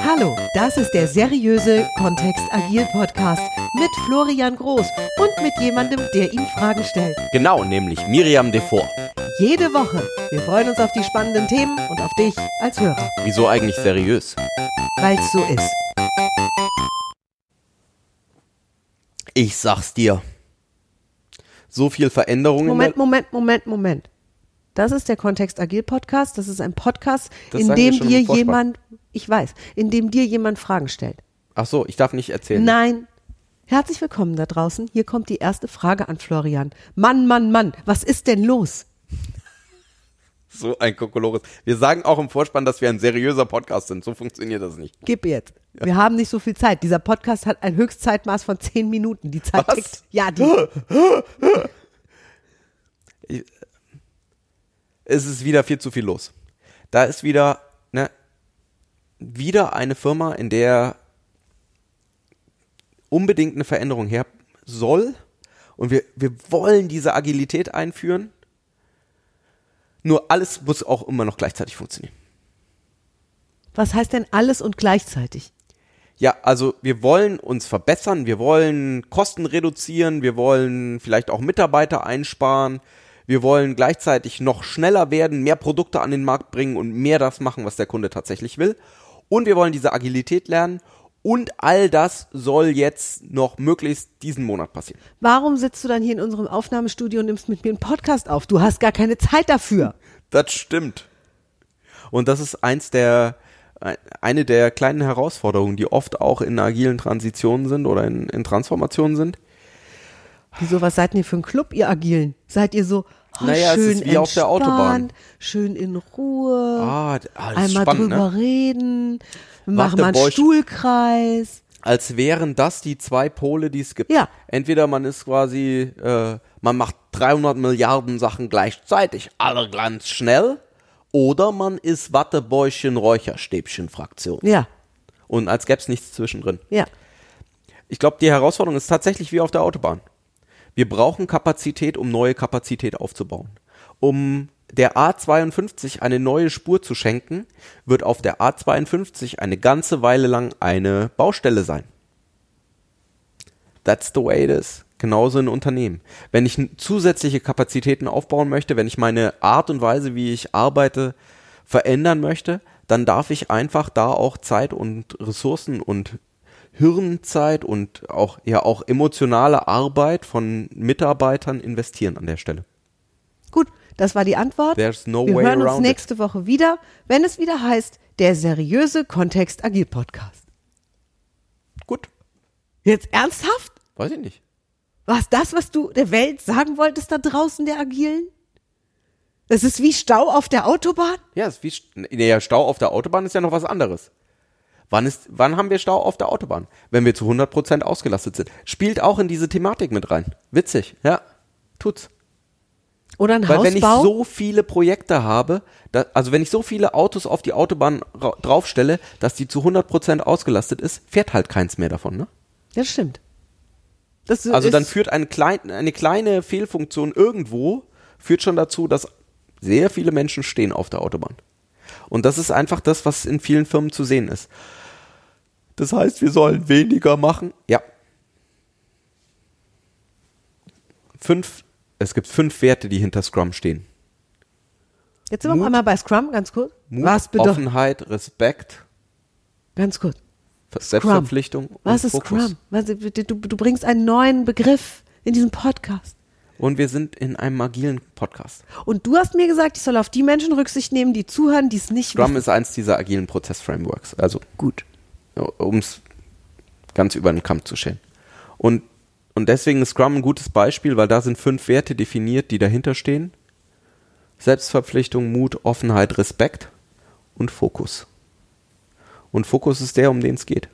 Hallo, das ist der seriöse Kontext Agil Podcast mit Florian Groß und mit jemandem, der ihm Fragen stellt. Genau, nämlich Miriam Devor. Jede Woche. Wir freuen uns auf die spannenden Themen und auf dich als Hörer, Wieso eigentlich seriös? weil es so ist. Ich sag's dir. So viel Veränderungen. Moment, Moment, Moment, Moment. Das ist der Kontext Agil Podcast. Das ist ein Podcast, Das in dem dir jemand, ich weiß, in dem dir jemand Fragen stellt. Ach so, ich darf nicht erzählen. Nein. Herzlich willkommen da draußen. Hier kommt die erste Frage an Florian. Mann, Mann, Mann, was ist denn los? So ein Kokolores. Wir sagen auch im Vorspann, dass wir ein seriöser Podcast sind. So funktioniert das nicht. Gib jetzt. Wir haben nicht so viel Zeit. Dieser Podcast hat ein Höchstzeitmaß von zehn Minuten. Die Zeit Was? tickt. Ja, die. Es ist wieder viel zu viel los. Da ist wieder, ne, wieder eine Firma, in der unbedingt eine Veränderung her soll. Und wir, wir wollen diese Agilität einführen. Nur alles muss auch immer noch gleichzeitig funktionieren. Was heißt denn alles und gleichzeitig? Ja, also wir wollen uns verbessern, wir wollen Kosten reduzieren, wir wollen vielleicht auch Mitarbeiter einsparen, wir wollen gleichzeitig noch schneller werden, mehr Produkte an den Markt bringen und mehr das machen, was der Kunde tatsächlich will. Und wir wollen diese Agilität lernen und all das soll jetzt noch möglichst diesen Monat passieren. Warum sitzt du dann hier in unserem Aufnahmestudio und nimmst mit mir einen Podcast auf? Du hast gar keine Zeit dafür. Das stimmt. Und das ist eins der eine der kleinen Herausforderungen, die oft auch in agilen Transitionen sind oder in, in Transformationen sind. Wieso, was seid ihr für ein Club, ihr Agilen? Seid ihr so oh, Naja, es schön ist wie auf der Autobahn. schön in Ruhe, Ah, ah, einmal spannend, drüber ne? reden, wir machen mal einen Wattebäusch- Stuhlkreis. als wären das die zwei Pole, die es gibt. Ja. Entweder man ist quasi, äh, man macht 300 Milliarden Sachen gleichzeitig, alle ganz schnell, oder man ist Wattebäuschen Räucherstäbchen Fraktion. Ja, Und als gäbe es nichts zwischendrin. ja. Ich glaube, die Herausforderung ist tatsächlich wie auf der Autobahn. Wir brauchen Kapazität, um neue Kapazität aufzubauen. Um der A52 eine neue Spur zu schenken, wird auf der A52 eine ganze Weile lang eine Baustelle sein. That's the way it is. Genauso in Unternehmen. Wenn ich zusätzliche Kapazitäten aufbauen möchte, wenn ich meine Art und Weise, wie ich arbeite, verändern möchte, dann darf ich einfach da auch Zeit und Ressourcen und Hirnzeit und auch ja auch emotionale Arbeit von Mitarbeitern investieren an der Stelle. Gut, das war die Antwort. There's no wir way hören uns around it. nächste Woche wieder, wenn es wieder heißt, der seriöse Kontext Agil Podcast. Gut, Jetzt ernsthaft? weiß ich nicht. Was das, was du der Welt sagen wolltest da draußen, der Agilen? Das ist wie Stau auf der Autobahn? Ja, ist wie St- nee, ja, Stau auf der Autobahn ist ja noch was anderes. Wann ist wann haben wir Stau auf der Autobahn? Wenn wir zu 100% ausgelastet sind. Spielt auch in diese Thematik mit rein. Witzig, ja. Tut's. Oder ein Weil wenn ich Hausbau? so viele Projekte habe, da, also wenn ich so viele Autos auf die Autobahn ra- draufstelle, dass die zu 100% ausgelastet ist, fährt halt keins mehr davon, ne? das stimmt. Das Also dann führt eine, klein, eine kleine Fehlfunktion irgendwo, führt schon dazu, dass sehr viele Menschen stehen auf der Autobahn. Und das ist einfach das, was in vielen Firmen zu sehen ist. Das heißt, wir sollen weniger machen. Ja. Fünf, es gibt fünf Werte, die hinter Scrum stehen. Jetzt sind wir Mut. einmal bei Scrum, ganz kurz. Mut, Was bedeutet, Offenheit, Respekt, ganz kurz. Selbstverpflichtung Was und ist Fokus. Scrum? Was, du, du du bringst einen neuen Begriff in diesem Podcast. Und wir sind in einem agilen Podcast. Und du hast mir gesagt, ich soll auf die Menschen Rücksicht nehmen, die zuhören, die es nicht Scrum wissen. ist eins dieser agilen Prozess-Frameworks. Also Gut. Um es ganz über den Kamm zu scheren. Und, und deswegen ist Scrum ein gutes Beispiel, weil da sind fünf Werte definiert, die dahinter stehen. Selbstverpflichtung, Mut, Offenheit, Respekt und Fokus. Und Fokus ist der, um den es geht.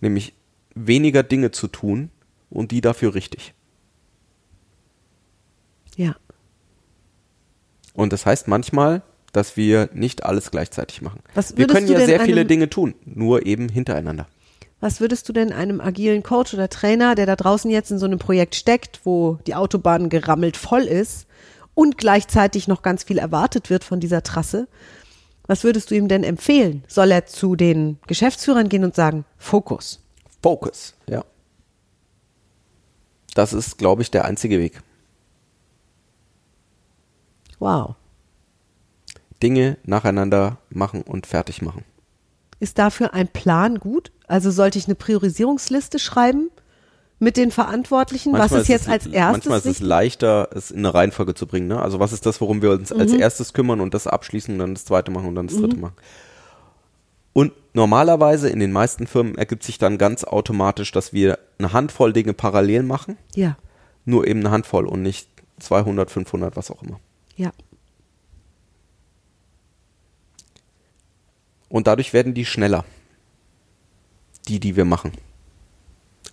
Nämlich weniger Dinge zu tun und die dafür richtig. Ja. Und das heißt manchmal, dass wir nicht alles gleichzeitig machen. Wir können ja sehr viele Dinge tun, nur eben hintereinander. Was würdest du denn einem agilen Coach oder Trainer, der da draußen jetzt in so einem Projekt steckt, wo die Autobahn gerammelt voll ist und gleichzeitig noch ganz viel erwartet wird von dieser Trasse, Was würdest du ihm denn empfehlen? Soll er zu den Geschäftsführern gehen und sagen, Fokus? Focus, ja. Das ist, glaube ich, der einzige Weg. Wow. Dinge nacheinander machen und fertig machen. Ist dafür ein Plan gut? Also sollte ich eine Priorisierungsliste schreiben mit den Verantwortlichen? was ist jetzt es, als erstes? Manchmal ist es leichter, es in eine Reihenfolge zu bringen. Ne? Also was ist das, worum wir uns als Mhm. erstes kümmern und das abschließen und dann das zweite machen und dann das dritte machen. Und normalerweise in den meisten Firmen ergibt sich dann ganz automatisch, dass wir eine Handvoll Dinge parallel machen, Ja, nur eben eine Handvoll und nicht 200, 500, was auch immer. ja. Und dadurch werden die schneller. Die, die wir machen.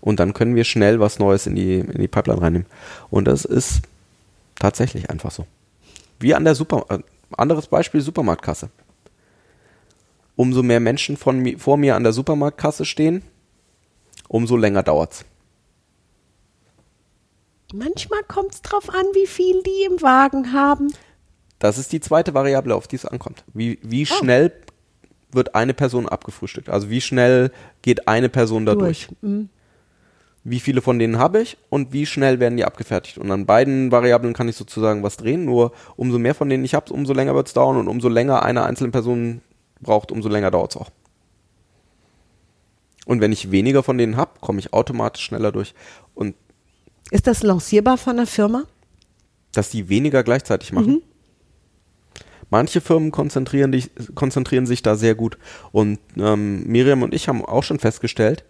Und dann können wir schnell was Neues in die, in die Pipeline reinnehmen. Und das ist tatsächlich einfach so. Wie an der Super, äh, anderes Beispiel Supermarktkasse. Umso mehr Menschen von mi, vor mir an der Supermarktkasse stehen, umso länger dauert's. Manchmal kommt es drauf an, wie viel die im Wagen haben. Das ist die zweite Variable, auf die es ankommt. Wie, wie schnell wird eine Person abgefrühstückt? Also wie schnell geht eine Person da durch? Mhm. wie viele von denen habe ich und wie schnell werden die abgefertigt. Und an beiden Variablen kann ich sozusagen was drehen, nur umso mehr von denen ich habe, umso länger wird es dauern und umso länger eine einzelne Person braucht, umso länger dauert es auch. Und wenn ich weniger von denen habe, komme ich automatisch schneller durch. Und Ist das lancierbar von der Firma? dass die weniger gleichzeitig machen. Manche Firmen konzentrieren, dich, konzentrieren sich da sehr gut. Und ähm, Miriam und ich haben auch schon festgestellt,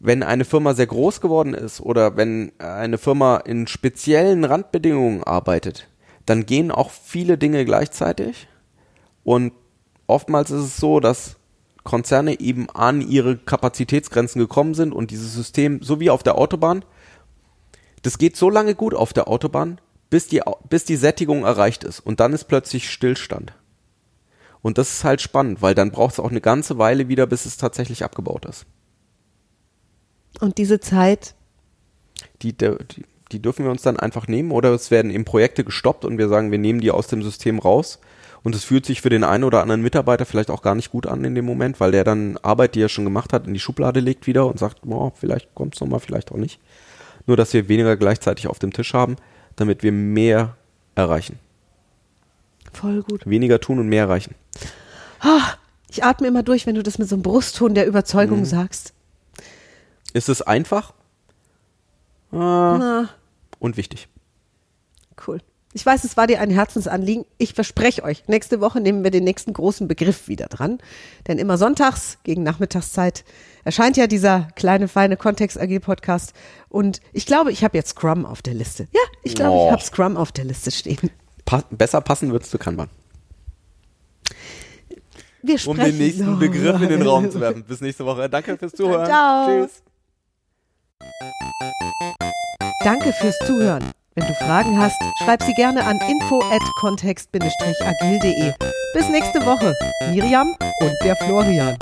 wenn eine Firma sehr groß geworden ist oder wenn eine Firma in speziellen Randbedingungen arbeitet, dann gehen auch viele Dinge gleichzeitig. Und oftmals ist es so, dass Konzerne eben an ihre Kapazitätsgrenzen gekommen sind und dieses System, so wie auf der Autobahn, das geht so lange gut auf der Autobahn, bis die, bis die Sättigung erreicht ist. Und dann ist plötzlich Stillstand. Und das ist halt spannend, weil dann braucht es auch eine ganze Weile wieder, bis es tatsächlich abgebaut ist. Und diese Zeit, Die, die, die dürfen wir uns dann einfach nehmen oder es werden eben Projekte gestoppt und wir sagen, wir nehmen die aus dem System raus. Und es fühlt sich für den einen oder anderen Mitarbeiter vielleicht auch gar nicht gut an in dem Moment, weil der dann Arbeit, die er schon gemacht hat, in die Schublade legt wieder und sagt, boah, vielleicht kommt es nochmal, vielleicht auch nicht. Nur, dass wir weniger gleichzeitig auf dem Tisch haben, damit wir mehr erreichen. voll gut. Weniger tun und mehr erreichen. Ah, ich atme immer durch, wenn du das mit so einem Brustton der Überzeugung sagst. Ist es einfach Ah, und wichtig. cool. Ich weiß, es war dir ein Herzensanliegen. Ich verspreche euch, nächste Woche nehmen wir den nächsten großen Begriff wieder dran. Denn immer sonntags gegen Nachmittagszeit erscheint ja dieser kleine, feine Kontext-AG-Podcast. Und ich glaube, ich habe jetzt Scrum auf der Liste. Ja, ich glaube, Oh. ich habe Scrum auf der Liste stehen. Pa besser passen wird's zu Kanban. Wir Um sprechen den nächsten noch. Begriff in den Raum zu werfen. Bis nächste Woche. Danke fürs Zuhören. Ciao. Tschüss. Danke fürs Zuhören. Wenn du Fragen hast, schreib sie gerne an info at kontext-agil.de. Bis nächste Woche. Miriam und der Florian.